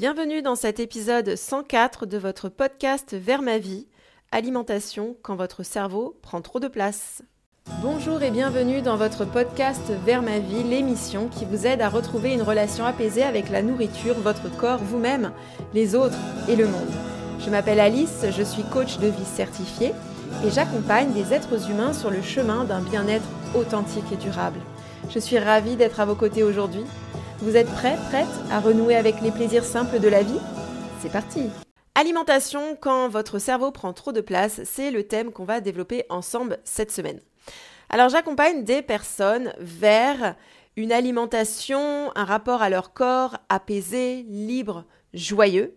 Bienvenue dans cet épisode 104 de votre podcast Vers ma vie, alimentation quand votre cerveau prend trop de place. Bonjour et bienvenue dans votre podcast Vers ma vie, l'émission qui vous aide à retrouver une relation apaisée avec la nourriture, votre corps, vous-même, les autres et le monde. Je m'appelle Alice, je suis coach de vie certifiée et j'accompagne des êtres humains sur le chemin d'un bien-être authentique et durable. Je suis ravie d'être à vos côtés aujourd'hui vous êtes prêts, prête à renouer avec les plaisirs simples de la vie? C'est parti Alimentation quand votre cerveau prend trop de place, c'est le thème qu'on va développer ensemble cette semaine. Alors j'accompagne des personnes vers une alimentation, un rapport à leur corps apaisé, libre, joyeux.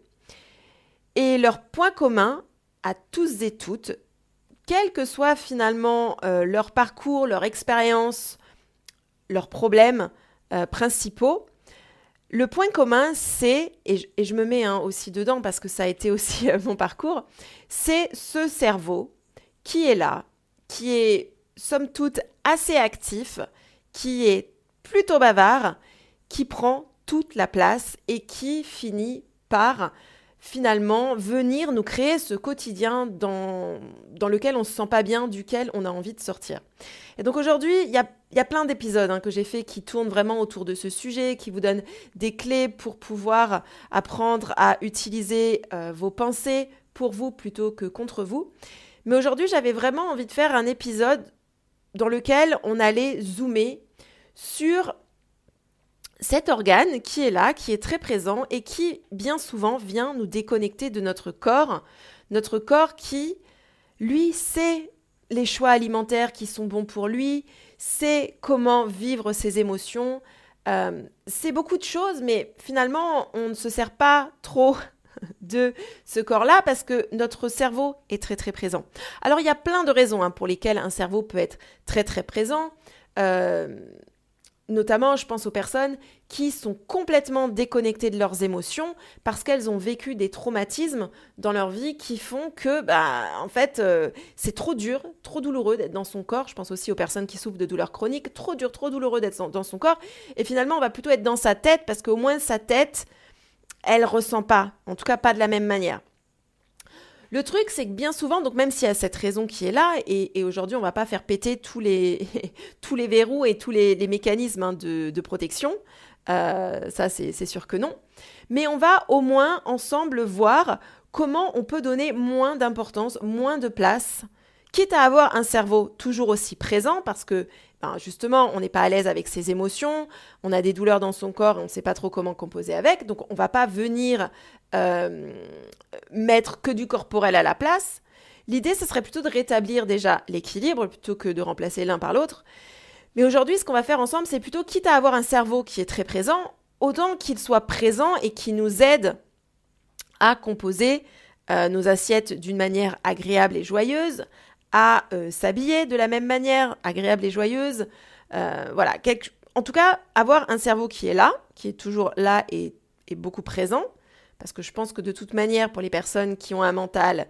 Et leur point commun à tous et toutes, quel que soit finalement euh, leur parcours, leur expérience, leurs problèmes euh, principaux, le point commun, c'est, et, je me mets hein, aussi dedans parce que ça a été aussi euh, mon parcours, c'est ce cerveau qui est là, qui est somme toute assez actif, qui est plutôt bavard, qui prend toute la place et qui finit par finalement venir nous créer ce quotidien dans, dans lequel on ne se sent pas bien, duquel on a envie de sortir. Et donc aujourd'hui, il y a, y a, plein d'épisodes hein, que j'ai fait qui tournent vraiment autour de ce sujet, qui vous donnent des clés pour pouvoir apprendre à utiliser euh, vos pensées pour vous plutôt que contre vous. Mais aujourd'hui, j'avais vraiment envie de faire un épisode dans lequel on allait zoomer sur cet organe qui est là, qui est très présent et qui bien souvent vient nous déconnecter de notre corps, notre corps qui, lui, sait les choix alimentaires qui sont bons pour lui, sait comment vivre ses émotions, euh, c'est beaucoup de choses, mais finalement, on ne se sert pas trop de ce corps-là parce que notre cerveau est très très présent. Alors il y a plein de raisons hein, pour lesquelles un cerveau peut être très très présent. Euh, Notamment, je pense aux personnes qui sont complètement déconnectées de leurs émotions parce qu'elles ont vécu des traumatismes dans leur vie qui font que, bah, en fait, euh, c'est trop dur, trop douloureux d'être dans son corps. Je pense aussi aux personnes qui souffrent de douleurs chroniques, trop dur, trop douloureux d'être dans son corps. Et finalement, on va plutôt être dans sa tête parce qu'au moins sa tête, elle ressent pas, en tout cas pas de la même manière. Le truc, c'est que bien souvent, donc même s'il y a cette raison qui est là, et, aujourd'hui, on va pas faire péter tous les, tous les verrous et tous les, mécanismes hein, de, protection, euh, ça c'est sûr que non, mais on va au moins ensemble voir comment on peut donner moins d'importance, moins de place, quitte à avoir un cerveau toujours aussi présent, parce que ben, justement, on n'est pas à l'aise avec ses émotions, on a des douleurs dans son corps, on ne sait pas trop comment composer avec, donc on va pas venir euh, mettre que du corporel à la place. L'idée, ce serait plutôt de rétablir déjà l'équilibre plutôt que de remplacer l'un par l'autre. Mais aujourd'hui, ce qu'on va faire ensemble, c'est plutôt, quitte à avoir un cerveau qui est très présent, autant qu'il soit présent et qui nous aide à composer euh, nos assiettes d'une manière agréable et joyeuse, à euh, s'habiller de la même manière, agréable et joyeuse. voilà, en tout cas, avoir un cerveau qui est là, qui est toujours là et beaucoup présent, parce que je pense que de toute manière, pour les personnes qui ont un mental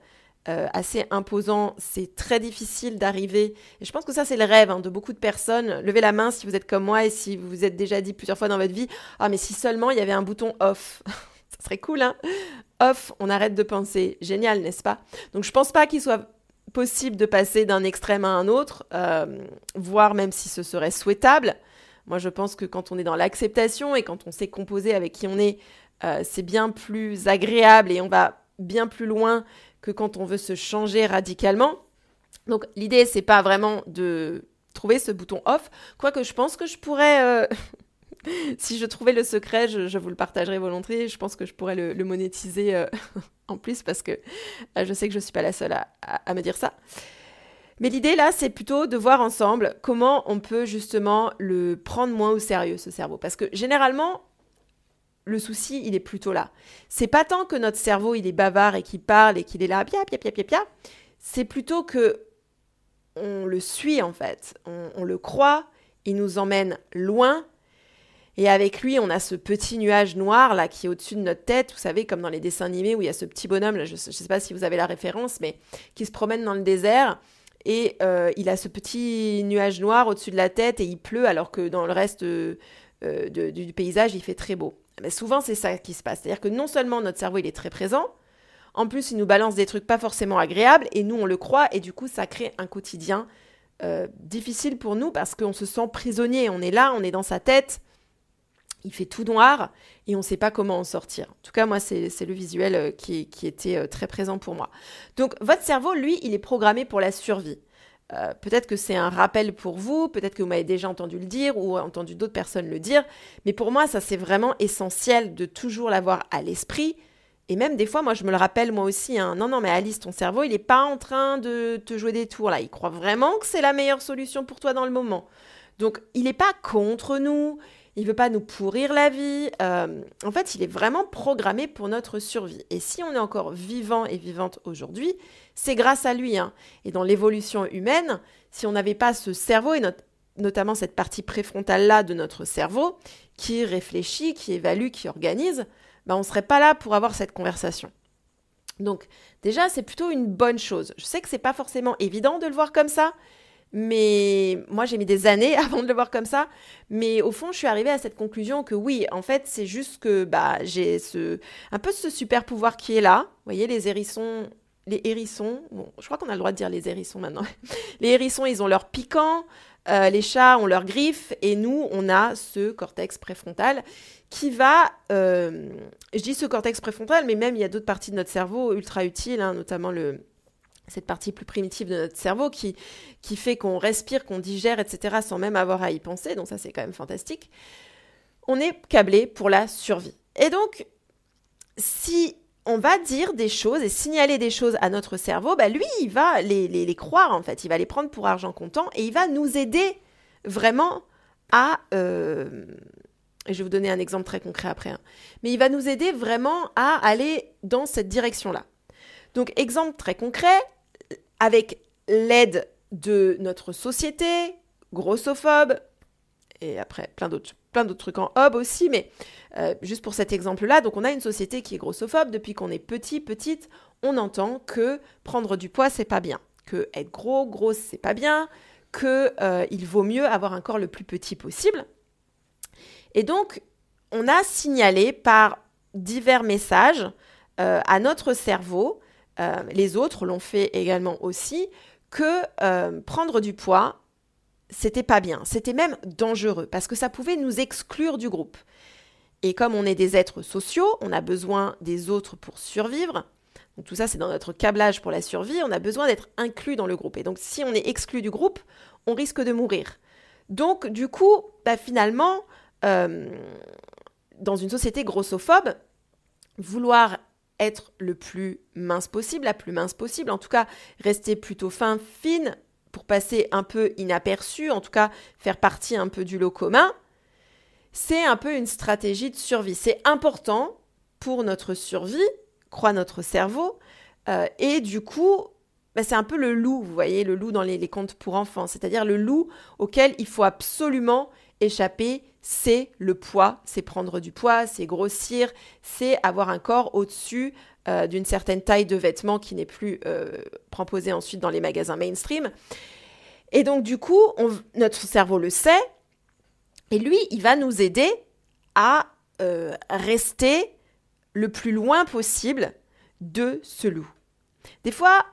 euh, assez imposant, c'est très difficile d'arriver. Et je pense que ça, c'est le rêve hein, de beaucoup de personnes. Levez la main si vous êtes comme moi et si vous vous êtes déjà dit plusieurs fois dans votre vie Ah, mais si seulement il y avait un bouton off. ça serait cool, hein Off, on arrête de penser. Génial, n'est-ce pas? Donc, je pense pas qu'il soit possible de passer d'un extrême à un autre, euh, voire même si ce serait souhaitable. Moi, je pense que quand on est dans l'acceptation et quand on sait composer avec qui on est, euh, c'est bien plus agréable et on va bien plus loin que quand on veut se changer radicalement. Donc l'idée, c'est pas vraiment de trouver ce bouton off, quoique je pense que je pourrais, euh, si je trouvais le secret, je, vous le partagerai volontiers, je pense que je pourrais le, monétiser euh, en plus parce que je sais que je ne suis pas la seule à me dire ça. Mais l'idée là, c'est plutôt de voir ensemble comment on peut justement le prendre moins au sérieux, ce cerveau. Parce que généralement, le souci, il est plutôt là. C'est pas tant que notre cerveau, il est bavard et qu'il parle et qu'il est là, pia, pia, pia, pia, pia. C'est plutôt que on le suit, en fait. On, le croit, il nous emmène loin. Et avec lui, on a ce petit nuage noir là qui est au-dessus de notre tête. Vous savez, comme dans les dessins animés où il y a ce petit bonhomme, là, je ne sais pas si vous avez la référence, mais qui se promène dans le désert. Et euh, il a ce petit nuage noir au-dessus de la tête et il pleut alors que dans le reste euh, du paysage, il fait très beau. Mais souvent, c'est ça qui se passe. C'est-à-dire que non seulement notre cerveau, il est très présent, en plus, il nous balance des trucs pas forcément agréables, et nous, on le croit, et du coup, ça crée un quotidien euh, difficile pour nous parce qu'on se sent prisonnier. On est là, on est dans sa tête, il fait tout noir, et on ne sait pas comment en sortir. En tout cas, moi, c'est le visuel euh, qui, était euh, très présent pour moi. Donc, votre cerveau, lui, il est programmé pour la survie. Peut-être que c'est un rappel pour vous, peut-être que vous m'avez déjà entendu le dire ou entendu d'autres personnes le dire, mais pour moi, ça c'est vraiment essentiel de toujours l'avoir à l'esprit, et même des fois, moi, je me le rappelle moi aussi. Hein. Non, non, mais Alice, ton cerveau, il n'est pas en train de te jouer des tours là. Il croit vraiment que c'est la meilleure solution pour toi dans le moment. Donc, il n'est pas contre nous. Il veut pas nous pourrir la vie. Euh, en fait, il est vraiment programmé pour notre survie. Et si on est encore vivant et vivante aujourd'hui, c'est grâce à lui. Hein. Et dans l'évolution humaine, si on n'avait pas ce cerveau et notamment cette partie préfrontale là de notre cerveau qui réfléchit, qui évalue, qui organise, bah, on ne serait pas là pour avoir cette conversation. Donc déjà, c'est plutôt une bonne chose. Je sais que c'est pas forcément évident de le voir comme ça, mais moi j'ai mis des années avant de le voir comme ça. Mais au fond, je suis arrivée à cette conclusion que oui, en fait, c'est juste que bah, j'ai ce, un peu ce super pouvoir qui est là. Vous voyez, les hérissons, les hérissons, bon, je crois qu'on a le droit de dire les hérissons maintenant. les hérissons, ils ont leur piquant, euh, les chats ont leurs griffes, et nous, on a ce cortex préfrontal qui va, euh, je dis ce cortex préfrontal, mais même il y a d'autres parties de notre cerveau ultra utiles, hein, notamment le, cette partie plus primitive de notre cerveau qui, qui fait qu'on respire, qu'on digère, etc., sans même avoir à y penser, donc ça c'est quand même fantastique. On est câblé pour la survie. Et donc, si on va dire des choses et signaler des choses à notre cerveau, bah lui, il va les, les, croire en fait, il va les prendre pour argent comptant et il va nous aider vraiment à, euh, je vais vous donner un exemple très concret après, hein. mais il va nous aider vraiment à aller dans cette direction-là. Donc, exemple très concret, avec l'aide de notre société, grossophobe, et après plein d'autres plein d'autres trucs en hub aussi, mais euh, juste pour cet exemple-là, donc on a une société qui est grossophobe. Depuis qu'on est petit, petite, on entend que prendre du poids, c'est pas bien, que être gros, grosse, c'est pas bien, que euh, il vaut mieux avoir un corps le plus petit possible. Et donc, on a signalé par divers messages euh, à notre cerveau, euh, les autres l'ont fait également aussi, que euh, prendre du poids, c'était pas bien, c'était même dangereux, parce que ça pouvait nous exclure du groupe. Et comme on est des êtres sociaux, on a besoin des autres pour survivre. Tout ça, c'est dans notre câblage pour la survie. On a besoin d'être inclus dans le groupe. Et donc, si on est exclu du groupe, on risque de mourir. Donc, du coup, bah, finalement, euh, dans une société grossophobe, vouloir être le plus mince possible, la plus mince possible, en tout cas rester plutôt fin, fine, pour passer un peu inaperçu, en tout cas faire partie un peu du lot commun, c'est un peu une stratégie de survie. C'est important pour notre survie, croit notre cerveau, euh, et du coup, bah, c'est un peu le loup, vous voyez, le loup dans les contes pour enfants, c'est-à-dire le loup auquel il faut absolument échapper, c'est le poids, c'est prendre du poids, c'est grossir, c'est avoir un corps au-dessus euh, d'une certaine taille de vêtements qui n'est plus euh, proposé ensuite dans les magasins mainstream. Et donc du coup, notre cerveau le sait, et lui, il va nous aider à euh, rester le plus loin possible de ce loup. Des fois,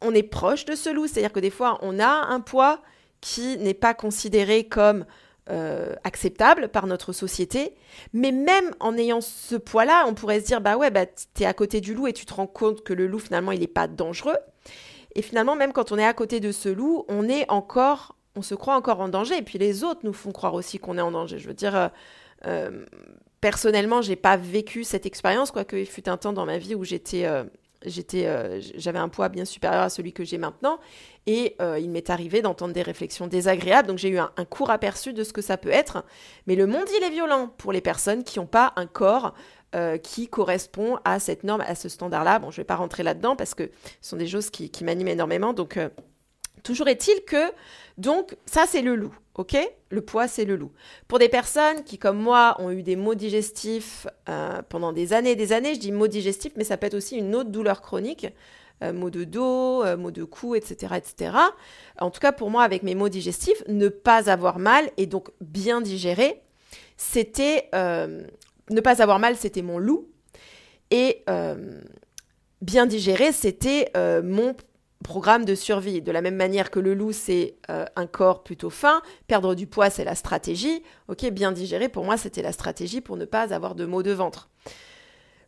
on est proche de ce loup, c'est-à-dire que des fois, on a un poids qui n'est pas considéré comme euh, acceptable par notre société. Mais même en ayant ce poids-là, on pourrait se dire, bah ouais, bah, t'es à côté du loup et tu te rends compte que le loup, finalement, il n'est pas dangereux. Et finalement, même quand on est à côté de ce loup, on est encore, on se croit encore en danger. Et puis les autres nous font croire aussi qu'on est en danger. Je veux dire, euh, euh, personnellement, j'ai pas vécu cette expérience, quoique il fut un temps dans ma vie où j'étais j'étais, euh, j'avais un poids bien supérieur à celui que j'ai maintenant. Et euh, il m'est arrivé d'entendre des réflexions désagréables. Donc j'ai eu un, court aperçu de ce que ça peut être. Mais le monde, il est violent pour les personnes qui n'ont pas un corps euh, qui correspond à cette norme, à ce standard-là. Bon, je ne vais pas rentrer là-dedans parce que ce sont des choses qui, qui m'animent énormément. Donc toujours est-il que, donc, ça c'est le loup. Ok? Le poids, c'est le loup. Pour des personnes qui, comme moi, ont eu des maux digestifs euh, pendant des années et des années, je dis maux digestifs, mais ça peut être aussi une autre douleur chronique, euh, maux de dos, euh, maux de cou, etc., etc. En tout cas, pour moi, avec mes maux digestifs, ne pas avoir mal et donc bien digérer, c'était ne pas avoir mal, c'était mon loup. Et bien digérer, c'était mon programme de survie. De la même manière que le loup, c'est euh, un corps plutôt fin, perdre du poids, c'est la stratégie. Ok, bien digérer, pour moi, c'était la stratégie pour ne pas avoir de maux de ventre.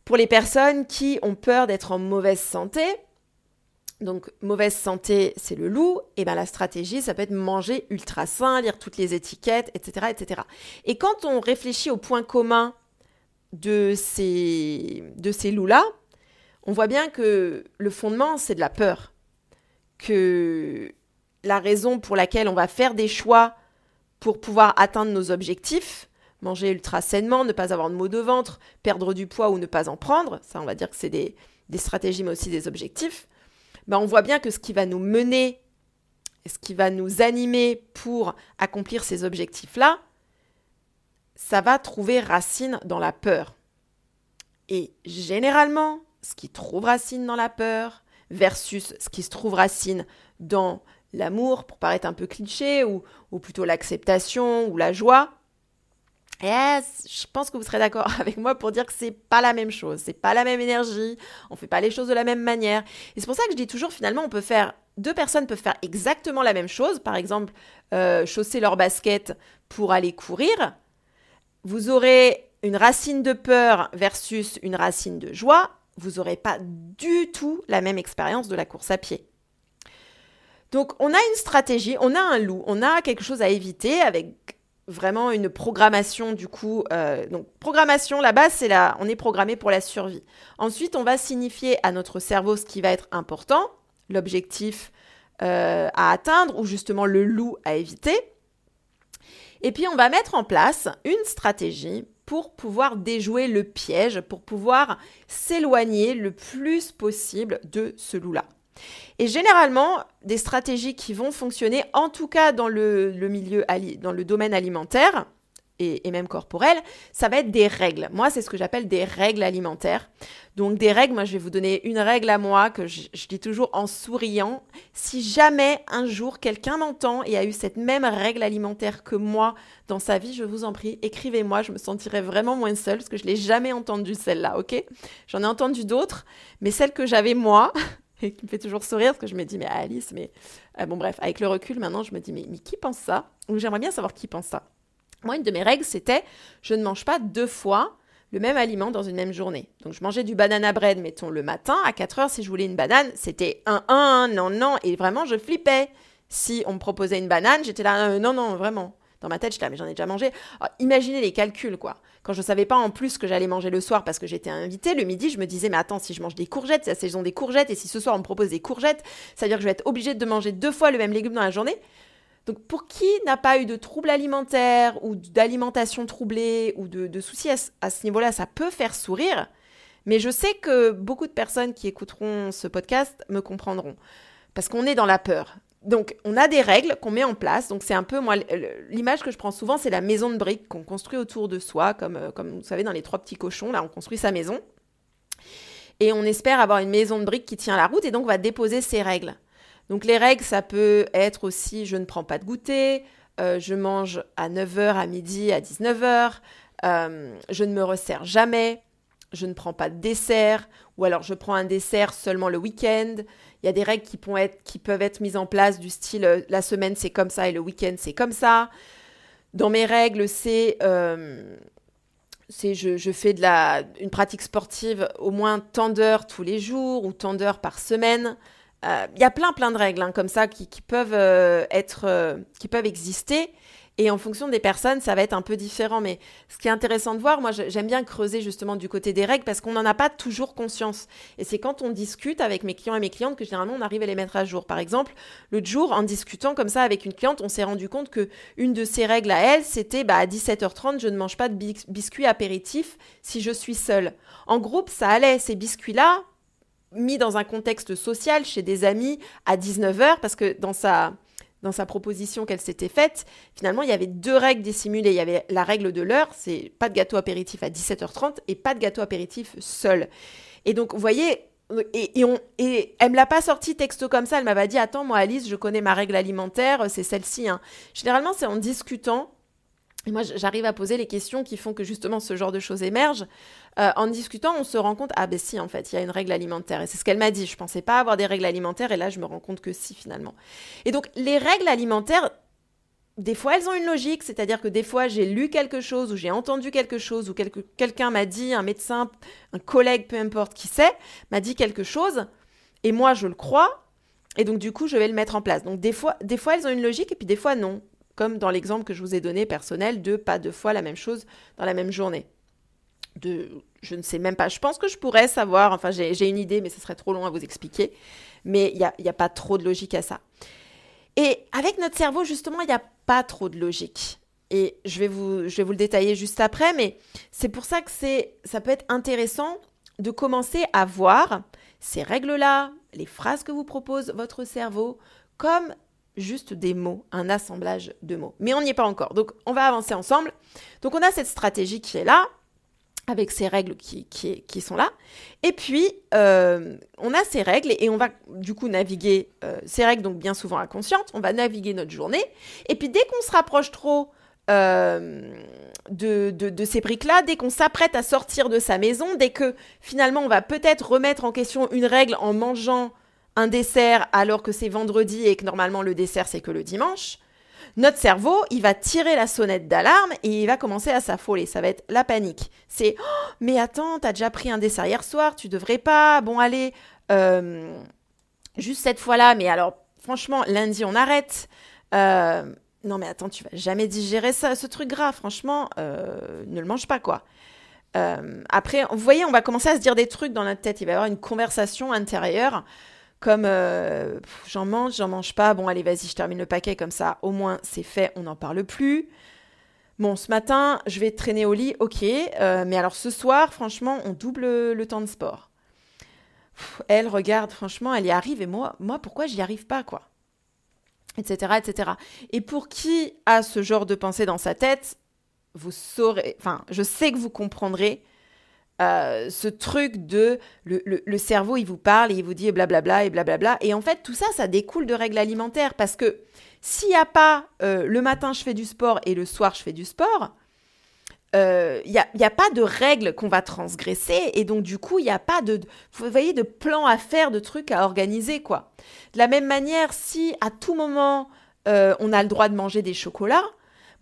Pour les personnes qui ont peur d'être en mauvaise santé, donc mauvaise santé, c'est le loup, et bien la stratégie, ça peut être manger ultra sain, lire toutes les étiquettes, etc., etc. Et quand on réfléchit au point commun de ces, de ces loups-là, on voit bien que le fondement, c'est de la peur que la raison pour laquelle on va faire des choix pour pouvoir atteindre nos objectifs, manger ultra sainement, ne pas avoir de maux de ventre, perdre du poids ou ne pas en prendre, ça on va dire que c'est des, stratégies mais aussi des objectifs, ben on voit bien que ce qui va nous mener, ce qui va nous animer pour accomplir ces objectifs-là, ça va trouver racine dans la peur. Et généralement, ce qui trouve racine dans la peur, versus ce qui se trouve racine dans l'amour, pour paraître un peu cliché, ou, plutôt l'acceptation ou la joie. Et je pense que vous serez d'accord avec moi pour dire que c'est pas la même chose, c'est pas la même énergie, on fait pas les choses de la même manière. Et c'est pour ça que je dis toujours finalement on peut faire deux personnes peuvent faire exactement la même chose, par exemple euh, chausser leur basket pour aller courir. Vous aurez une racine de peur versus une racine de joie, vous n'aurez pas du tout la même expérience de la course à pied. Donc on a une stratégie, on a un loup, on a quelque chose à éviter avec vraiment une programmation du coup. Euh, donc programmation, la base c'est là, on est programmé pour la survie. Ensuite on va signifier à notre cerveau ce qui va être important, l'objectif euh, à atteindre ou justement le loup à éviter. Et puis on va mettre en place une stratégie pour pouvoir déjouer le piège, pour pouvoir s'éloigner le plus possible de ce loup-là. Et généralement, des stratégies qui vont fonctionner, en tout cas dans le, dans le domaine alimentaire, et, même corporelle, ça va être des règles. Moi, c'est ce que j'appelle des règles alimentaires. Donc des règles, moi je vais vous donner une règle à moi que je, dis toujours en souriant. Si jamais un jour quelqu'un m'entend et a eu cette même règle alimentaire que moi dans sa vie, je vous en prie, écrivez-moi, je me sentirais vraiment moins seule parce que je l'ai jamais entendue celle-là, ok? J'en ai entendu d'autres, mais celle que j'avais moi, et qui me fait toujours sourire parce que je me dis mais Alice, mais euh, bon bref, avec le recul maintenant, je me dis mais, mais qui pense ça? Ou j'aimerais bien savoir qui pense ça. Moi, une de mes règles, c'était je ne mange pas deux fois le même aliment dans une même journée. Donc je mangeais du banana bread, mettons, le matin, à 4 heures, si je voulais une banane, c'était un, un, non, non, et vraiment, je flippais. Si on me proposait une banane, j'étais là, euh, non, non, vraiment. Dans ma tête, j'étais là, mais j'en ai déjà mangé. imaginez les calculs, quoi. Quand je savais pas en plus que j'allais manger le soir parce que j'étais invitée, le midi, je me disais, mais attends, si je mange des courgettes, c'est la des courgettes, et si ce soir on propose des courgettes, ça veut dire que je vais être obligée de manger deux fois le même légume dans la journée? Donc pour qui n'a pas eu de troubles alimentaires ou d'alimentation troublée ou de, soucis à, ce niveau-là, ça peut faire sourire. Mais je sais que beaucoup de personnes qui écouteront ce podcast me comprendront. Parce qu'on est dans la peur. Donc on a des règles qu'on met en place. Donc c'est un peu, moi, l'image que je prends souvent, c'est la maison de briques qu'on construit autour de soi, comme, euh, comme vous savez dans les trois petits cochons, là on construit sa maison. Et on espère avoir une maison de briques qui tient la route et donc on va déposer ses règles. Donc les règles, ça peut être aussi je ne prends pas de goûter, euh, je mange à 9h, à midi, à 19h, euh, je ne me resserre jamais, je ne prends pas de dessert, ou alors je prends un dessert seulement le week-end. Il y a des règles qui, peuvent être mises en place du style euh, la semaine c'est comme ça et le week-end c'est comme ça. Dans mes règles, c'est je, fais une pratique sportive au moins tant d'heures tous les jours ou tant d'heures par semaine. Il euh, y a plein plein de règles hein, comme ça qui, peuvent euh, être, euh, qui peuvent exister. Et en fonction des personnes, ça va être un peu différent. Mais ce qui est intéressant de voir, moi j'aime bien creuser justement du côté des règles parce qu'on n'en a pas toujours conscience. Et c'est quand on discute avec mes clients et mes clientes que généralement on arrive à les mettre à jour. Par exemple, l'autre jour, en discutant comme ça avec une cliente, on s'est rendu compte que une de ses règles à elle, c'était bah, à 17h30, je ne mange pas de biscuits apéritifs si je suis seule. En groupe, ça allait. Ces biscuits-là, mis dans un contexte social chez des amis à 19h, parce que dans sa, dans sa proposition qu'elle s'était faite, finalement, il y avait deux règles dissimulées. Il y avait la règle de l'heure, c'est pas de gâteau apéritif à 17h30 et pas de gâteau apéritif seul. Et donc, vous voyez, et, et, on, et elle me l'a pas sorti texto comme ça, elle m'avait dit, attends, moi Alice, je connais ma règle alimentaire, c'est celle-ci. Hein. Généralement, c'est en discutant Et moi, j'arrive à poser les questions qui font que justement ce genre de choses émergent. Euh, en discutant, on se rend compte, ah ben si, en fait, il y a une règle alimentaire. Et c'est ce qu'elle m'a dit. Je pensais pas avoir des règles alimentaires, et là, je me rends compte que si, finalement. Et donc, les règles alimentaires, des fois, elles ont une logique, c'est-à-dire que des fois, j'ai lu quelque chose ou j'ai entendu quelque chose ou quelqu'un m'a dit, un médecin, un collègue, peu importe qui c'est, m'a dit quelque chose et moi, je le crois et donc du coup, je vais le mettre en place. Donc des fois, des fois, elles ont une logique et puis des fois, non. Comme dans l'exemple que je vous ai donné personnel de pas deux fois la même chose dans la même journée. De, je ne sais même pas. Je pense que je pourrais savoir. Enfin, j'ai une idée, mais ce serait trop long à vous expliquer. Mais il n'y a, a pas trop de logique à ça. Et avec notre cerveau, justement, il n'y a pas trop de logique. Et je vais vous, je vais vous le détailler juste après, mais c'est pour ça que c'est, ça peut être intéressant de commencer à voir ces règles-là, les phrases que vous propose votre cerveau, comme juste des mots, un assemblage de mots. Mais on n'y est pas encore. Donc, on va avancer ensemble. Donc, on a cette stratégie qui est là avec ces règles qui, qui, sont là. Et puis, euh, on a ces règles et on va du coup naviguer euh, ces règles, donc bien souvent inconscientes, on va naviguer notre journée. Et puis, dès qu'on se rapproche trop euh, de, de, ces briques-là, dès qu'on s'apprête à sortir de sa maison, dès que finalement on va peut-être remettre en question une règle en mangeant un dessert alors que c'est vendredi et que normalement le dessert c'est que le dimanche, notre cerveau, il va tirer la sonnette d'alarme et il va commencer à s'affoler. Ça va être la panique. C'est oh, mais attends, t'as déjà pris un dessert hier soir, tu devrais pas. Bon, allez, euh, juste cette fois-là. Mais alors, franchement, lundi, on arrête. Euh, non, mais attends, tu vas jamais digérer ça, ce truc gras. Franchement, euh, ne le mange pas, quoi. après, vous voyez, on va commencer à se dire des trucs dans notre tête. Il va y avoir une conversation intérieure comme euh, j'en mange, j'en mange pas, bon allez vas-y, je termine le paquet comme ça, au moins c'est fait, on n'en parle plus. Bon, ce matin, je vais traîner au lit, ok, euh, mais alors ce soir, franchement, on double le temps de sport. elle regarde, franchement, elle y arrive, et moi, moi pourquoi j'y arrive pas, quoi? Etc, etc. Et pour qui a ce genre de pensée dans sa tête, vous saurez, enfin, je sais que vous comprendrez euh, ce truc de le, cerveau, il vous parle et il vous dit blablabla et blablabla. Et en fait, tout ça, ça découle de règles alimentaires parce que s'il n'y a pas euh, le matin, je fais du sport et le soir, je fais du sport, il euh, n'y a, a, pas de règles qu'on va transgresser et donc du coup il n'y a pas de vous voyez de plan à faire de trucs à organiser quoi de la même manière si à tout moment on a le droit de manger des chocolats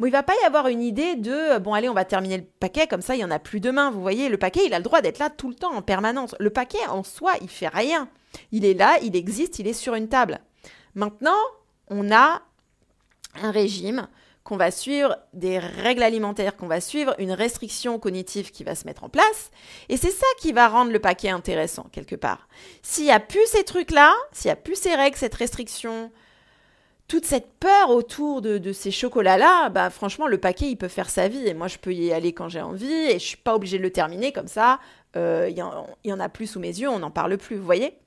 Bon, il va pas y avoir une idée de euh, bon allez, on va terminer le paquet comme ça, il y en a plus demain. Vous voyez, le paquet, il a le droit d'être là tout le temps en permanence. Le paquet en soi, il fait rien. Il est là, il existe, il est sur une table. Maintenant, on a un régime qu'on va suivre, des règles alimentaires qu'on va suivre, une restriction cognitive qui va se mettre en place. Et c'est ça qui va rendre le paquet intéressant, quelque part. S'il n'y a plus ces trucs-là, s'il n'y a plus ces règles, cette restriction, toute cette peur autour de, ces chocolats-là, bah franchement, le paquet, il peut faire sa vie. Et moi, je peux y aller quand j'ai envie et je suis pas obligée de le terminer comme ça. Euh, il y, en a plus sous mes yeux, on n'en parle plus, vous voyez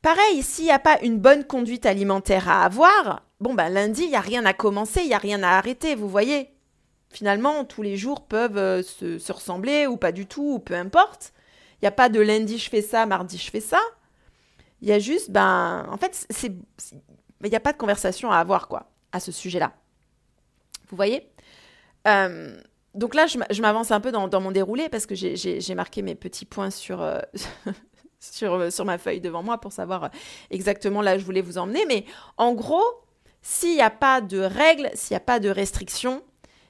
Pareil, s'il n'y a pas une bonne conduite alimentaire à avoir, bon, ben lundi, il n'y a rien à commencer, il n'y a rien à arrêter, vous voyez Finalement, tous les jours peuvent euh, se, se, ressembler ou pas du tout, ou peu importe. Il n'y a pas de lundi, je fais ça, mardi, je fais ça. Il y a juste, ben, en fait, c'est mais il n'y a pas de conversation à avoir, quoi, à ce sujet-là. Vous voyez? Euh, Donc là, je m'avance un peu dans, mon déroulé parce que j'ai marqué mes petits points sur, euh, euh, sur ma feuille devant moi pour savoir exactement là où je voulais vous emmener. Mais en gros, s'il n'y a pas de règles, s'il n'y a pas de restrictions,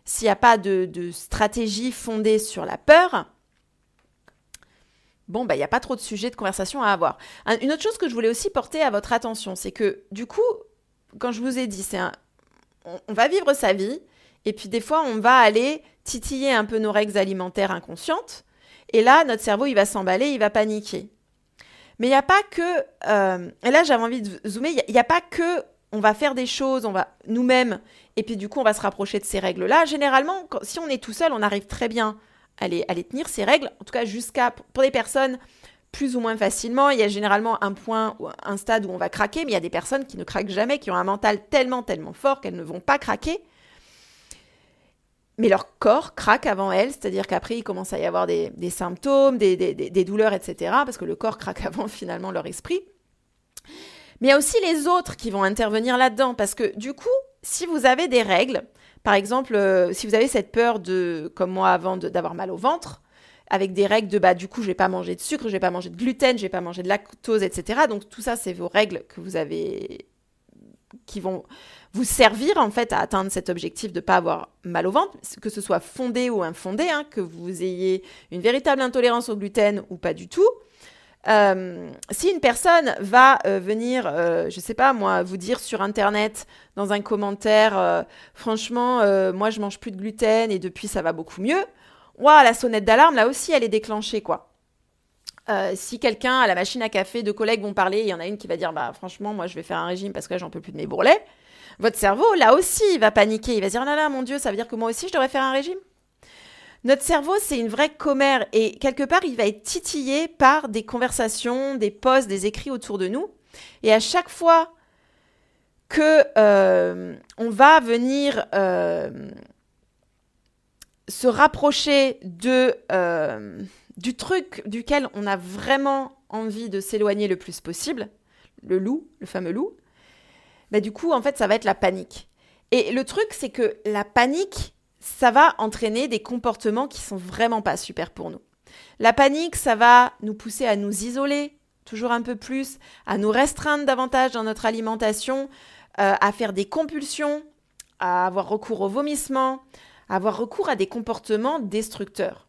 s'il n'y a pas de, stratégie fondée sur la peur, bon, bah, il n'y a pas trop de sujets de conversation à avoir. Une autre chose que je voulais aussi porter à votre attention, c'est que du coup, quand je vous ai dit, c'est un... on, va vivre sa vie, et puis des fois, on va aller titiller un peu nos règles alimentaires inconscientes, et là, notre cerveau, il va s'emballer, il va paniquer. Mais il n'y a pas que... Euh, et là, j'avais envie de zoomer, il n'y a, pas que on va faire des choses, on va nous-mêmes, et puis du coup, on va se rapprocher de ces règles-là. Généralement, si on est tout seul, on arrive très bien les, tenir, ces règles, en tout cas jusqu'à, pour des personnes plus ou moins facilement. Il y a généralement un point, un stade où on va craquer, mais il y a des personnes qui ne craquent jamais, qui ont un mental tellement, tellement fort qu'elles ne vont pas craquer. Mais leur corps craque avant elles, c'est-à-dire qu'après, il commence à y avoir des, symptômes, des, des, douleurs, etc. Parce que le corps craque avant finalement leur esprit. Mais il y a aussi les autres qui vont intervenir là-dedans, parce que du coup, si vous avez des règles, Par exemple, euh, si vous avez cette peur de, comme moi avant, d'avoir mal au ventre, avec des règles de bah du coup je vais pas manger de sucre, je vais pas manger de gluten, je vais pas manger de lactose, etc. Donc tout ça c'est vos règles que vous avez qui vont vous servir en fait à atteindre cet objectif de pas avoir mal au ventre, que ce soit fondé ou infondé, hein, que vous ayez une véritable intolérance au gluten ou pas du tout. Euh, si une personne va euh, venir, euh, je sais pas moi, vous dire sur internet dans un commentaire, franchement, moi je mange plus de gluten et depuis ça va beaucoup mieux. Ouah, la sonnette d'alarme là aussi elle est déclenchée quoi. si quelqu'un à la machine à café, deux collègues vont parler, il y en a une qui va dire bah franchement moi je vais faire un régime parce que j'en peux plus de mes bourrelets. Votre cerveau là aussi va paniquer, il va dire là là mon dieu ça veut dire que moi aussi je devrais faire un régime? Notre cerveau, c'est une vraie commère et quelque part, il va être titillé par des conversations, des posts, des écrits autour de nous. Et à chaque fois que euh, on va venir euh, se rapprocher de, euh, du truc duquel on a vraiment envie de s'éloigner le plus possible, le loup, le fameux loup, bah du coup, en fait, ça va être la panique. Et le truc, c'est que la panique, ça va entraîner des comportements qui sont vraiment pas super pour nous. La panique, ça va nous pousser à nous isoler toujours un peu plus, à nous restreindre davantage dans notre alimentation, euh, à faire des compulsions, à avoir recours au vomissement, à avoir recours à des comportements destructeurs.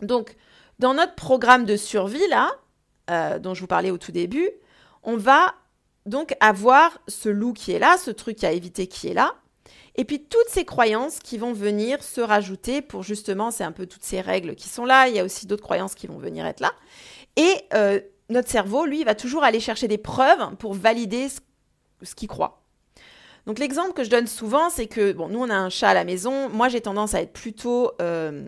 Donc, dans notre programme de survie, là, euh, dont je vous parlais au tout début, on va donc avoir ce loup qui est là, ce truc à éviter qui est là, et puis toutes ces croyances qui vont venir se rajouter pour justement, c'est un peu toutes ces règles qui sont là, il y a aussi d'autres croyances qui vont venir être là. Et euh, notre cerveau, lui, va toujours aller chercher des preuves pour valider ce, qu'il croit. Donc l'exemple que je donne souvent, c'est que, bon, nous on a un chat à la maison, moi j'ai tendance à être plutôt... Euh,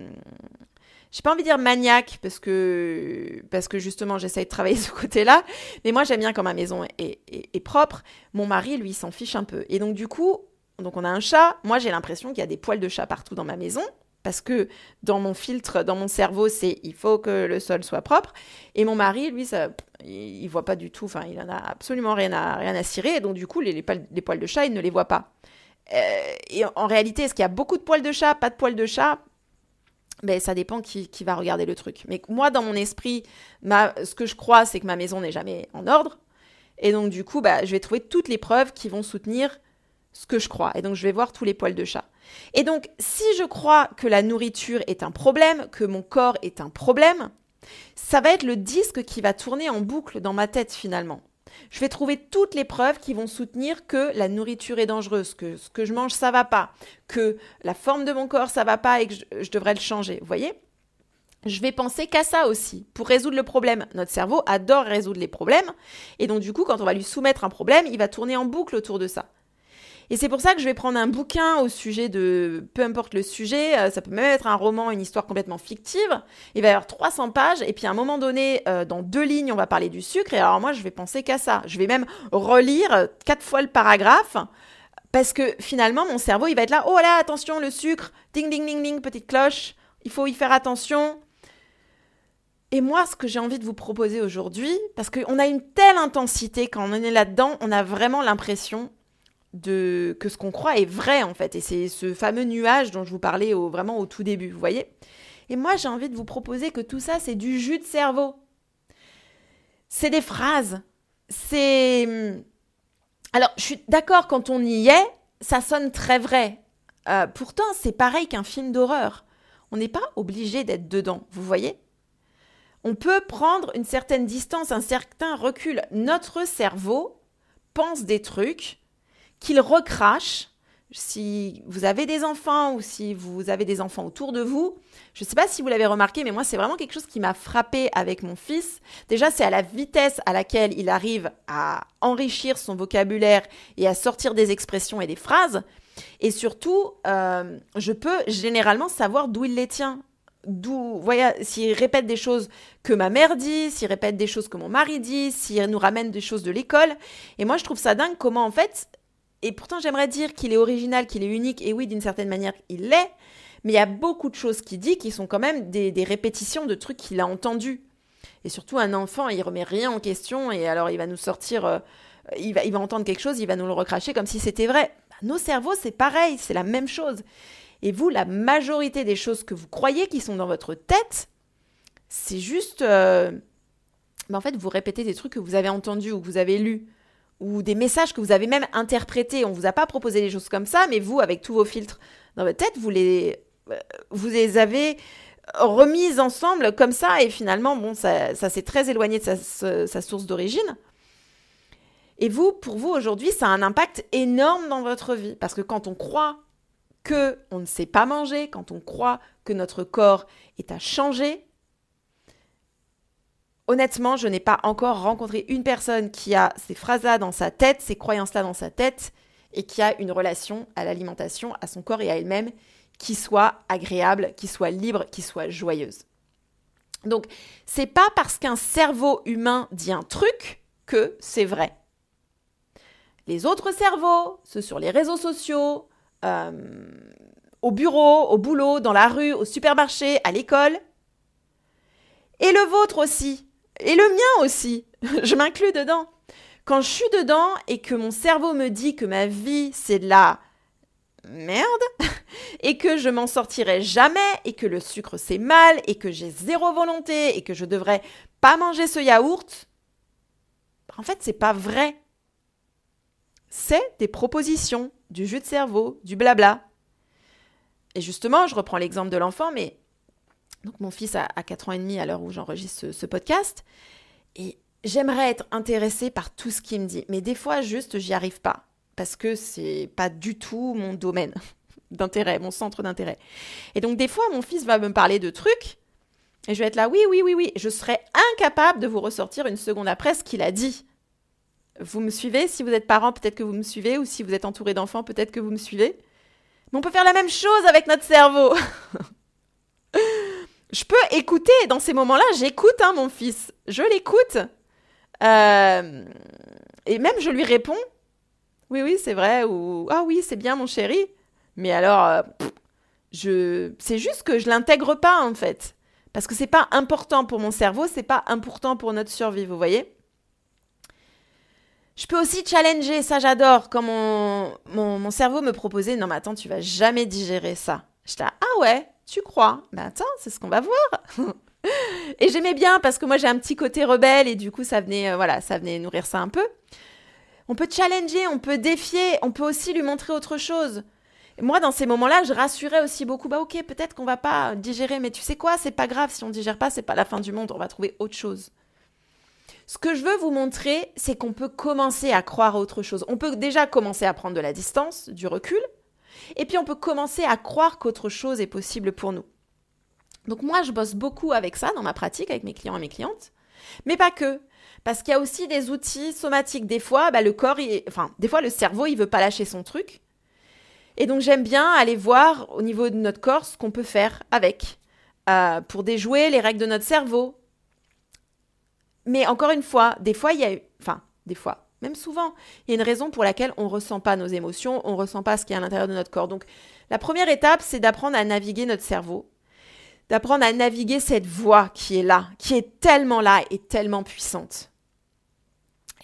j'ai pas envie de dire maniaque parce que parce que justement j'essaye de travailler ce côté-là, mais moi j'aime bien quand ma maison est, est, propre. Mon mari lui s'en fiche un peu et donc du coup donc on a un chat. Moi, j'ai l'impression qu'il y a des poils de chat partout dans ma maison. Parce que dans mon filtre, dans mon cerveau, c'est il faut que le sol soit propre. Et mon mari, lui, ça, il, voit pas du tout. Enfin, il en a absolument rien à, rien à cirer. Et donc, du coup, les, poils, de chat, il ne les voit pas. Euh, et en réalité, est-ce qu'il y a beaucoup de poils de chat, pas de poils de chat? Ben, ça dépend qui, qui, va regarder le truc. Mais moi, dans mon esprit, ce que je crois, c'est que ma maison n'est jamais en ordre. Et donc, du coup, bah, je vais trouver toutes les preuves qui vont soutenir ce que je crois. Et donc, je vais voir tous les poils de chat. Et donc, si je crois que la nourriture est un problème, que mon corps est un problème, ça va être le disque qui va tourner en boucle dans ma tête finalement. Je vais trouver toutes les preuves qui vont soutenir que la nourriture est dangereuse, que ce que je mange ça va pas, que la forme de mon corps ça va pas et que je, je devrais le changer. Vous voyez? Je vais penser qu'à ça aussi, pour résoudre le problème. Notre cerveau adore résoudre les problèmes, et donc du coup, quand on va lui soumettre un problème, il va tourner en boucle autour de ça. Et c'est pour ça que je vais prendre un bouquin au sujet de, peu importe le sujet, euh, ça peut même être un roman, une histoire complètement fictive. Il va y avoir 300 pages, et puis à un moment donné, euh, dans deux lignes, on va parler du sucre, et alors moi, je vais penser qu'à ça. Je vais même relire quatre fois le paragraphe, parce que finalement, mon cerveau, il va être là, oh là, attention, le sucre, ding, ding, ding, ding, petite cloche, il faut y faire attention. Et moi, ce que j'ai envie de vous proposer aujourd'hui, parce qu'on a une telle intensité quand on est là-dedans, on a vraiment l'impression de que ce qu'on croit est vrai en fait. Et c'est ce fameux nuage dont je vous parlais au, vraiment au tout début, vous voyez Et moi, j'ai envie de vous proposer que tout ça, c'est du jus de cerveau. C'est des phrases. C'est... Hmm, alors, je suis d'accord, quand on y est, ça sonne très vrai. Euh, pourtant, c'est pareil qu'un film d'horreur. On n'est pas obligé d'être dedans, vous voyez On peut prendre une certaine distance, un certain recul. Notre cerveau pense des trucs qu'il recrache. Si vous avez des enfants ou si vous avez des enfants autour de vous, je ne sais pas si vous l'avez remarqué, mais moi, c'est vraiment quelque chose qui m'a frappé avec mon fils. Déjà, c'est à la vitesse à laquelle il arrive à enrichir son vocabulaire et à sortir des expressions et des phrases. Et surtout, euh, je peux généralement savoir d'où il les tient. D'où, voyez, s'il répète des choses que ma mère dit, s'il répète des choses que mon mari dit, s'il nous ramène des choses de l'école. Et moi, je trouve ça dingue comment, en fait, et pourtant, j'aimerais dire qu'il est original, qu'il est unique, et oui, d'une certaine manière, il l'est, mais il y a beaucoup de choses qu'il dit qui sont quand même des, répétitions de trucs qu'il a entendus. Et surtout, un enfant, il remet rien en question, et alors il va nous sortir, euh, il, va, entendre quelque chose, il va nous le recracher comme si c'était vrai. Bah, nos cerveaux, c'est pareil, c'est la même chose. Et vous, la majorité des choses que vous croyez qui sont dans votre tête, c'est juste... Euh, ben, en fait, vous répétez des trucs que vous avez entendus ou que vous avez lus, ou des messages que vous avez même interprétés. On ne vous a pas proposé des choses comme ça, mais vous, avec tous vos filtres dans votre tête, vous les, euh, vous les avez remises ensemble comme ça, et finalement, bon, ça, ça s'est très éloigné de sa, sa source d'origine. Et vous, pour vous aujourd'hui, ça a un impact énorme dans votre vie. Parce que quand on croit que on ne sait pas manger, quand on croit que notre corps est à changer, honnêtement, je n'ai pas encore rencontré une personne qui a ces phrases-là dans sa tête, ces croyances-là dans sa tête, et qui a une relation à l'alimentation, à son corps et à elle-même qui soit agréable, qui soit libre, qui soit joyeuse. Donc, c'est pas parce qu'un cerveau humain dit un truc que c'est vrai. Les autres cerveaux, ceux sur les réseaux sociaux, euh, au bureau, au boulot, dans la rue, au supermarché, à l'école. Et le vôtre aussi. Et le mien aussi. je m'inclus dedans. Quand je suis dedans et que mon cerveau me dit que ma vie, c'est de la merde, et que je m'en sortirai jamais, et que le sucre c'est mal, et que j'ai zéro volonté, et que je devrais pas manger ce yaourt, en fait, c'est pas vrai. C'est des propositions du jus de cerveau, du blabla. Et justement, je reprends l'exemple de l'enfant, mais donc mon fils a, 4 ans et demi à l'heure où j'enregistre ce, podcast, et j'aimerais être intéressée par tout ce qu'il me dit, mais des fois juste j'y arrive pas parce que c'est pas du tout mon domaine d'intérêt, mon centre d'intérêt. Et donc des fois mon fils va me parler de trucs et je vais être là oui oui oui oui, je serais incapable de vous ressortir une seconde après ce qu'il a dit. Vous me suivez? Si vous êtes parent, peut-être que vous me suivez. Ou si vous êtes entouré d'enfants, peut-être que vous me suivez. Mais on peut faire la même chose avec notre cerveau. je peux écouter. Dans ces moments-là, j'écoute hein, mon fils. Je l'écoute. Euh, et même, je lui réponds. Oui, oui, c'est vrai. Ou Ah oui, c'est bien, mon chéri. Mais alors, euh, je... c'est juste que je l'intègre pas, en fait. Parce que c'est pas important pour mon cerveau, c'est pas important pour notre survie, vous voyez je peux aussi challenger, ça j'adore, quand mon, cerveau me proposait, non mais attends, tu vas jamais digérer ça. J'étais ah ouais, tu crois Ben attends, c'est ce qu'on va voir. et j'aimais bien parce que moi j'ai un petit côté rebelle et du coup ça venait, euh, voilà, ça venait nourrir ça un peu. On peut challenger, on peut défier, on peut aussi lui montrer autre chose. moi, dans ces moments-là, je rassurais aussi beaucoup. Bah ok, peut-être qu'on va pas digérer, mais tu sais quoi, c'est pas grave. Si on digère pas, c'est pas la fin du monde. On va trouver autre chose. Ce que je veux vous montrer, c'est qu'on peut commencer à croire à autre chose. On peut déjà commencer à prendre de la distance, du recul, et puis on peut commencer à croire qu'autre chose est possible pour nous. Donc moi, je bosse beaucoup avec ça dans ma pratique, avec mes clients et mes clientes, mais pas que. Parce qu'il y a aussi des outils somatiques. Des fois, bah, le corps, enfin, des fois, le cerveau, il veut pas lâcher son truc. Et donc, j'aime bien aller voir au niveau de notre corps ce qu'on peut faire avec. Euh, pour déjouer les règles de notre cerveau, mais encore une fois, des fois, il y a. Enfin, des fois, même souvent, il y a une raison pour laquelle on ne ressent pas nos émotions, on ne ressent pas ce qui est à l'intérieur de notre corps. Donc, la première étape, c'est d'apprendre à naviguer notre cerveau, d'apprendre à naviguer cette voix qui est là, qui est tellement là et tellement puissante.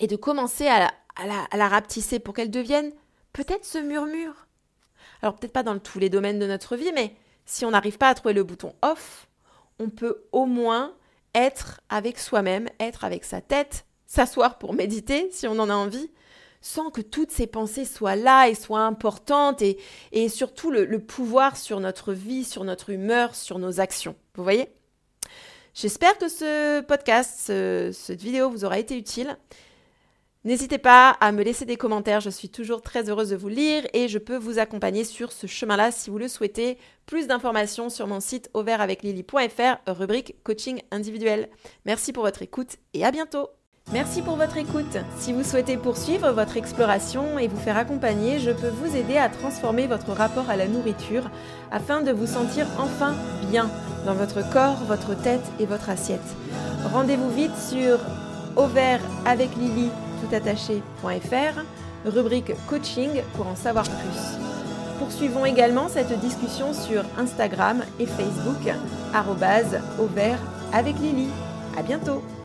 Et de commencer à la, à la, à la rapetisser pour qu'elle devienne peut-être ce murmure. Alors, peut-être pas dans tous les domaines de notre vie, mais si on n'arrive pas à trouver le bouton off, on peut au moins être avec soi-même, être avec sa tête, s'asseoir pour méditer si on en a envie, sans que toutes ces pensées soient là et soient importantes et, et surtout le, pouvoir sur notre vie, sur notre humeur, sur nos actions. Vous voyez? J'espère que ce podcast, cette vidéo vous aura été utile. N'hésitez pas à me laisser des commentaires, je suis toujours très heureuse de vous lire et je peux vous accompagner sur ce chemin-là si vous le souhaitez. Plus d'informations sur mon site auvertaveclily.fr, rubrique coaching individuel. Merci pour votre écoute et à bientôt. Merci pour votre écoute. Si vous souhaitez poursuivre votre exploration et vous faire accompagner, je peux vous aider à transformer votre rapport à la nourriture afin de vous sentir enfin bien dans votre corps, votre tête et votre assiette. Rendez-vous vite sur auvertaveclily.fr toutattaché.fr, rubrique coaching pour en savoir plus. Poursuivons également cette discussion sur Instagram et Facebook, vert avec Lily. À bientôt!